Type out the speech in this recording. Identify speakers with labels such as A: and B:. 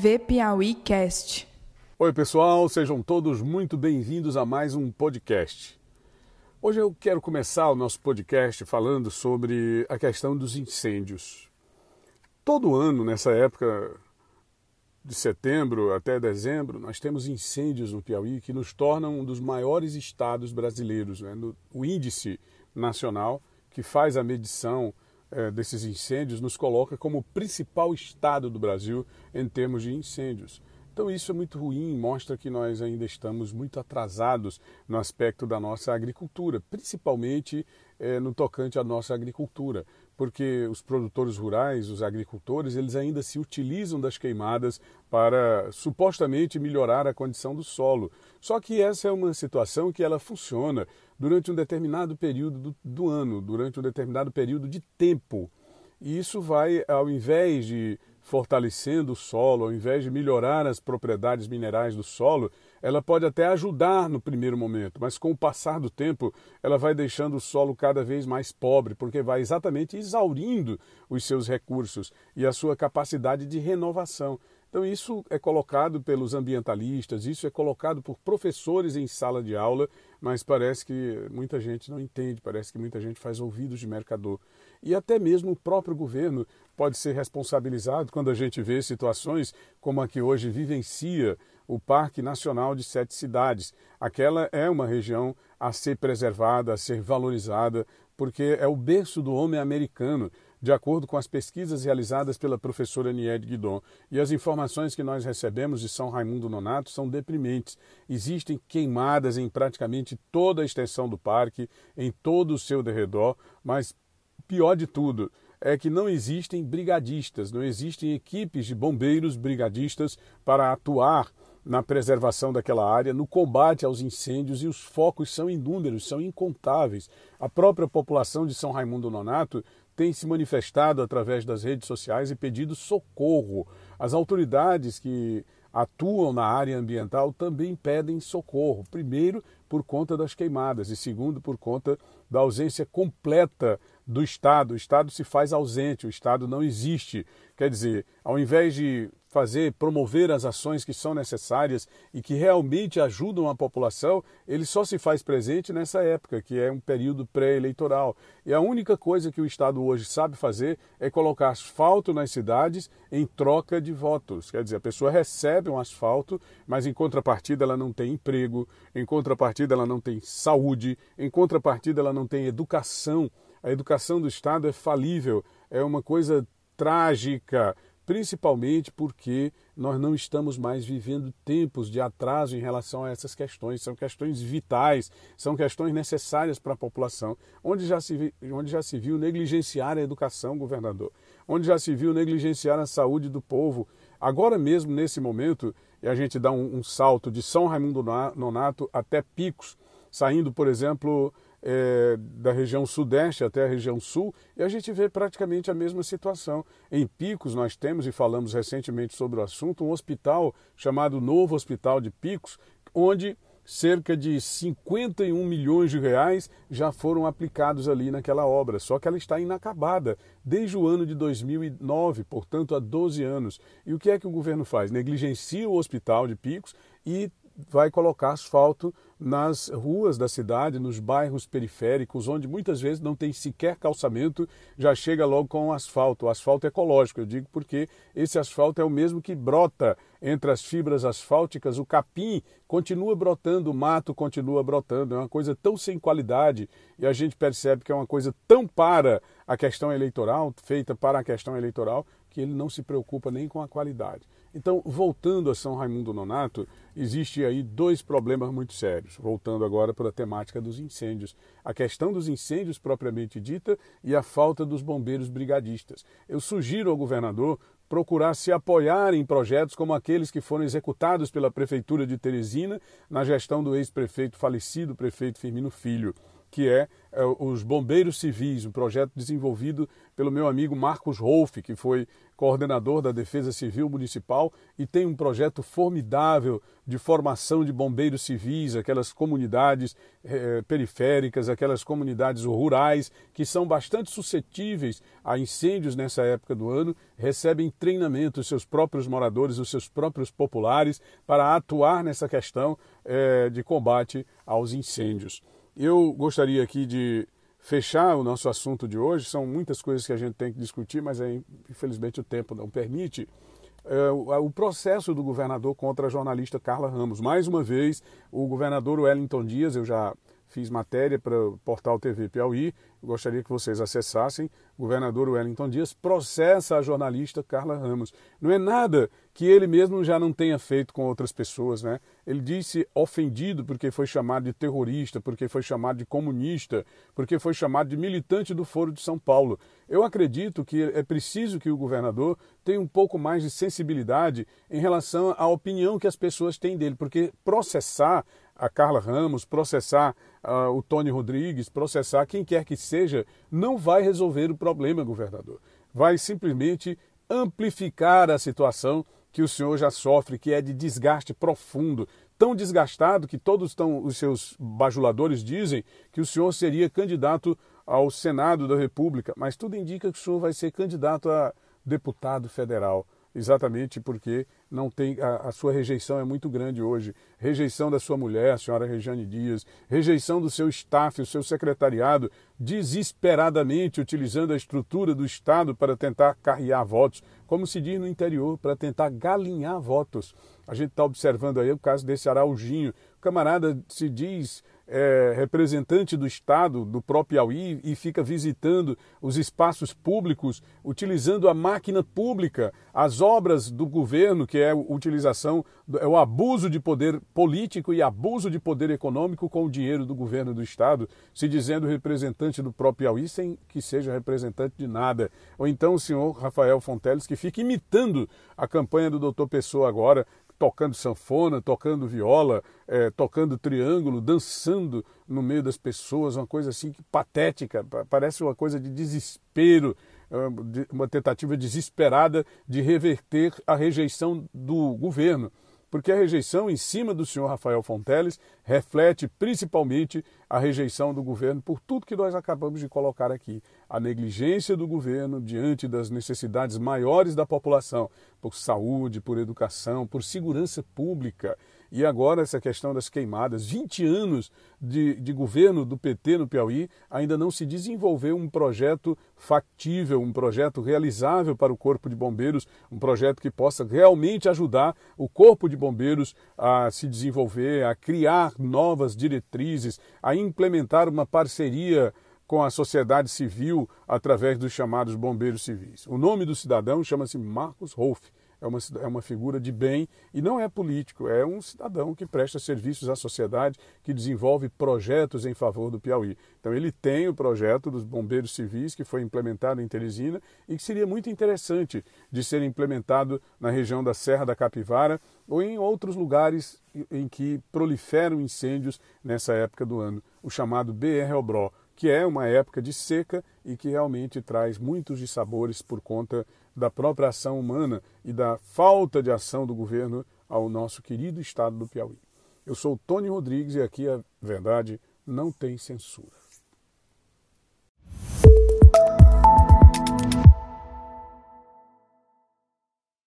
A: TV Piauí Cast.
B: Oi, pessoal, sejam todos muito bem-vindos a mais um podcast. Hoje eu quero começar o nosso podcast falando sobre a questão dos incêndios. Todo ano, nessa época de setembro até dezembro, nós temos incêndios no Piauí que nos tornam um dos maiores estados brasileiros. Né? O índice nacional que faz a medição é, desses incêndios nos coloca como o principal estado do Brasil em termos de incêndios. Então isso é muito ruim, mostra que nós ainda estamos muito atrasados no aspecto da nossa agricultura, principalmente é, no tocante à nossa agricultura, porque os produtores rurais, os agricultores, eles ainda se utilizam das queimadas para supostamente melhorar a condição do solo. Só que essa é uma situação que ela funciona durante um determinado período do, do ano, durante um determinado período de tempo. E isso vai, ao invés de fortalecendo o solo, ao invés de melhorar as propriedades minerais do solo, ela pode até ajudar no primeiro momento, mas com o passar do tempo, ela vai deixando o solo cada vez mais pobre, porque vai exatamente exaurindo os seus recursos e a sua capacidade de renovação. Então, isso é colocado pelos ambientalistas, isso é colocado por professores em sala de aula, mas parece que muita gente não entende, parece que muita gente faz ouvidos de mercador. E até mesmo o próprio governo pode ser responsabilizado quando a gente vê situações como a que hoje vivencia o Parque Nacional de Sete Cidades. Aquela é uma região a ser preservada, a ser valorizada, porque é o berço do homem americano de acordo com as pesquisas realizadas pela professora Nied Guidon. E as informações que nós recebemos de São Raimundo Nonato são deprimentes. Existem queimadas em praticamente toda a extensão do parque, em todo o seu derredor, mas pior de tudo é que não existem brigadistas, não existem equipes de bombeiros brigadistas para atuar na preservação daquela área, no combate aos incêndios, e os focos são inúmeros, são incontáveis. A própria população de São Raimundo Nonato tem se manifestado através das redes sociais e pedido socorro. As autoridades que atuam na área ambiental também pedem socorro. Primeiro, por conta das queimadas, e segundo, por conta da ausência completa do Estado. O Estado se faz ausente, o Estado não existe. Quer dizer, ao invés de fazer, promover as ações que são necessárias e que realmente ajudam a população, ele só se faz presente nessa época, que é um período pré-eleitoral. E a única coisa que o Estado hoje sabe fazer é colocar asfalto nas cidades em troca de votos. Quer dizer, a pessoa recebe um asfalto, mas em contrapartida ela não tem emprego, em contrapartida ela não tem saúde, em contrapartida ela não tem educação. A educação do Estado é falível, é uma coisa trágica principalmente porque nós não estamos mais vivendo tempos de atraso em relação a essas questões. São questões vitais, são questões necessárias para a população. Onde já, se, onde já se viu negligenciar a educação, governador? Onde já se viu negligenciar a saúde do povo? Agora mesmo, nesse momento, e a gente dá um, um salto de São Raimundo Nonato até Picos, saindo, por exemplo, é, da região sudeste até a região sul, e a gente vê praticamente a mesma situação. Em Picos, nós temos, e falamos recentemente sobre o assunto, um hospital chamado Novo Hospital de Picos, onde cerca de 51 milhões de reais já foram aplicados ali naquela obra, só que ela está inacabada desde o ano de 2009, portanto há 12 anos. E o que é que o governo faz? Negligencia o hospital de Picos e vai colocar asfalto nas ruas da cidade, nos bairros periféricos, onde muitas vezes não tem sequer calçamento, já chega logo com asfalto, o asfalto ecológico. Eu digo porque esse asfalto é o mesmo que brota entre as fibras asfálticas, o capim continua brotando, o mato continua brotando. É uma coisa tão sem qualidade e a gente percebe que é uma coisa tão para a questão eleitoral, feita para a questão eleitoral, que ele não se preocupa nem com a qualidade. Então, voltando a São Raimundo Nonato, existe aí dois problemas muito sérios. Voltando agora para a temática dos incêndios. A questão dos incêndios propriamente dita e a falta dos bombeiros brigadistas. Eu sugiro ao governador procurar se apoiar em projetos como aqueles que foram executados pela Prefeitura de Teresina na gestão do ex-prefeito falecido, prefeito Firmino Filho que é, é os Bombeiros Civis, um projeto desenvolvido pelo meu amigo Marcos Rolfe, que foi coordenador da Defesa Civil Municipal e tem um projeto formidável de formação de bombeiros civis, aquelas comunidades eh, periféricas, aquelas comunidades rurais que são bastante suscetíveis a incêndios nessa época do ano, recebem treinamento, os seus próprios moradores, os seus próprios populares, para atuar nessa questão eh, de combate aos incêndios. Eu gostaria aqui de fechar o nosso assunto de hoje. São muitas coisas que a gente tem que discutir, mas infelizmente o tempo não permite. É, o processo do governador contra a jornalista Carla Ramos. Mais uma vez, o governador Wellington Dias, eu já fiz matéria para o portal TV Piauí, gostaria que vocês acessassem. O governador Wellington Dias processa a jornalista Carla Ramos. Não é nada que ele mesmo já não tenha feito com outras pessoas, né? Ele disse ofendido porque foi chamado de terrorista, porque foi chamado de comunista, porque foi chamado de militante do Foro de São Paulo. Eu acredito que é preciso que o governador tenha um pouco mais de sensibilidade em relação à opinião que as pessoas têm dele, porque processar a Carla Ramos, processar uh, o Tony Rodrigues, processar quem quer que seja, não vai resolver o problema, governador. Vai simplesmente amplificar a situação que o senhor já sofre, que é de desgaste profundo, tão desgastado que todos estão, os seus bajuladores dizem que o senhor seria candidato ao Senado da República, mas tudo indica que o senhor vai ser candidato a deputado federal exatamente porque não tem a, a, sua rejeição é muito grande hoje. Rejeição da sua mulher, a senhora Regiane Dias, rejeição do seu staff, o seu secretariado, desesperadamente utilizando a estrutura do Estado para tentar carrear votos, como se diz no interior, para tentar galinhar votos. A gente está observando aí o caso desse Araujinho. O camarada se diz é, representante do Estado, do próprio Piauí, e fica visitando os espaços públicos, utilizando a máquina pública, as obras do governo, que é a utilização, é o abuso de poder político e abuso de poder econômico com o dinheiro do governo do Estado, se dizendo representante do próprio Piauí sem que seja representante de nada. Ou então o senhor Rafael Fonteles, que fica imitando a campanha do doutor Pessoa agora, tocando sanfona, tocando viola, é, tocando triângulo, dançando no meio das pessoas, uma coisa assim patética, parece uma coisa de desespero, é, uma tentativa desesperada de reverter a rejeição do governo porque a rejeição em cima do senhor Rafael Fonteles reflete principalmente a rejeição do governo por tudo que nós acabamos de colocar aqui. A negligência do governo diante das necessidades maiores da população, por saúde, por educação, por segurança pública. E agora essa questão das queimadas, 20 anos de, de governo do PT no Piauí, ainda não se desenvolveu um projeto factível, um projeto realizável para o Corpo de Bombeiros, um projeto que possa realmente ajudar o Corpo de Bombeiros a se desenvolver, a criar novas diretrizes, a implementar uma parceria com a sociedade civil através dos chamados bombeiros civis. O nome do cidadão chama-se Marcos Rolfe é uma, é uma figura de bem e não é político, é um cidadão que presta serviços à sociedade, que desenvolve projetos em favor do Piauí. Então ele tem o projeto dos bombeiros civis que foi implementado em Teresina e que seria muito interessante de ser implementado na região da Serra da Capivara ou em outros lugares em que proliferam incêndios nessa época do ano, o chamado BR Obró, que é uma época de seca e que realmente traz muitos dissabores por conta da própria ação humana e da falta de ação do governo ao nosso querido estado do Piauí. Eu sou Tony Rodrigues e aqui a verdade não tem censura.